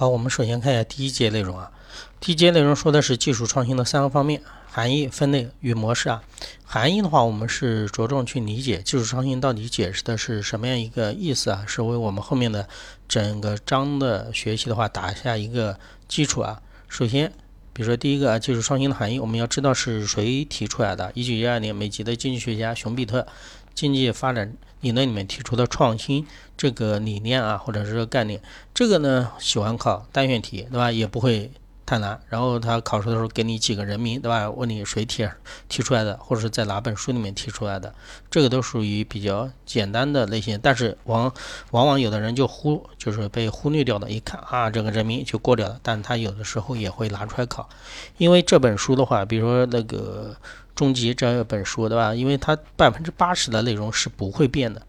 好，我们首先看一下第一节内容啊。第一节内容说的是技术创新的三个方面：含义、分类与模式啊。含义的话，我们是着重去理解技术创新到底解释的是什么样一个意思啊，是为我们后面的整个章的学习的话打下一个基础啊。首先，比如说第一个啊，技术创新的含义，我们要知道是谁提出来的。一九一二年，美籍的经济学家熊彼特。经济发展你那里面提出的创新这个理念啊，或者是概念，这个呢喜欢考单选题，对吧？也不会太难。然后他考试的时候给你几个人名，对吧？问你谁提提出来的，或者是在哪本书里面提出来的，这个都属于比较简单的类型。但是往往往有的人就忽就是被忽略掉的，一看啊这个人名就过掉了。但他有的时候也会拿出来考，因为这本书的话，比如说那个。终极这本书，对吧？因为它百分之八十的内容是不会变的，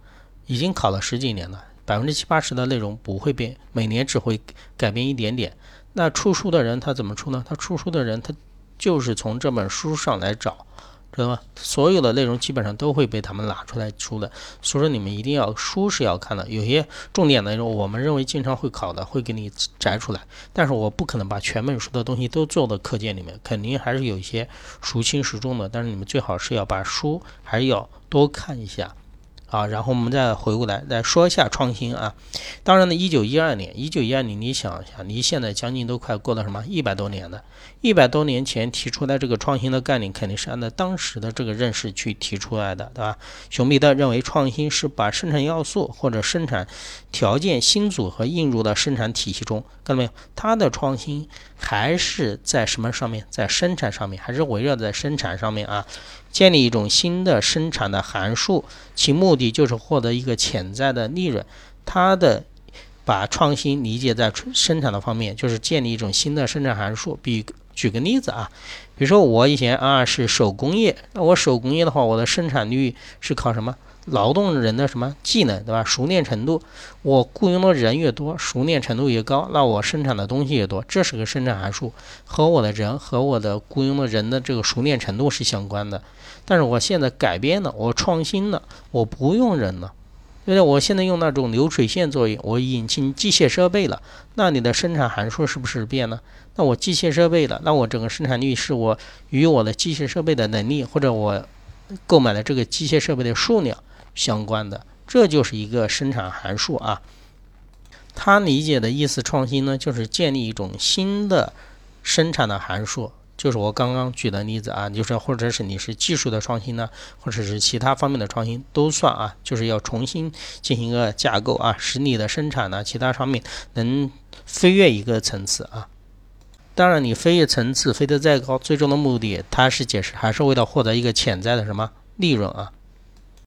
已经考了十几年了，百分之七八十的内容不会变，每年只会改变一点点。那出书的人他怎么出呢？他出书的人他就是从这本书上来找。知道吗？所有的内容基本上都会被他们拿出来出的，所以说你们一定要书是要看的。有些重点内容，我们认为经常会考的，会给你摘出来。但是我不可能把全本书的东西都做到课件里面，肯定还是有一些孰轻孰重的。但是你们最好是要把书还是要多看一下。啊，然后我们再回过来再说一下创新啊。当然呢，一九一二年，一九一二年，你想一下，离现在将近都快过了什么一百多年了。一百多年前提出来这个创新的概念，肯定是按照当时的这个认识去提出来的，对吧？熊彼特认为创新是把生产要素或者生产条件新组合引入到生产体系中，看到没有？他的创新还是在什么上面？在生产上面，还是围绕在生产上面啊？建立一种新的生产的函数，其目的就是获得一个潜在的利润。它的把创新理解在生产的方面，就是建立一种新的生产函数。比举个例子啊，比如说我以前啊是手工业，那我手工业的话，我的生产率是靠什么？劳动人的什么技能，对吧？熟练程度，我雇佣的人越多，熟练程度越高，那我生产的东西越多，这是个生产函数，和我的人和我的雇佣的人的这个熟练程度是相关的。但是我现在改变了，我创新了，我不用人了，对不对？我现在用那种流水线作业，我引进机械设备了，那你的生产函数是不是变了？那我机械设备了，那我整个生产率是我与我的机械设备的能力，或者我购买的这个机械设备的数量。相关的，这就是一个生产函数啊。他理解的意思，创新呢，就是建立一种新的生产的函数，就是我刚刚举的例子啊，就是或者是你是技术的创新呢，或者是其他方面的创新都算啊，就是要重新进行一个架构啊，使你的生产呢，其他方面能飞跃一个层次啊。当然，你飞跃层次飞得再高，最终的目的，它是解释还是为了获得一个潜在的什么利润啊。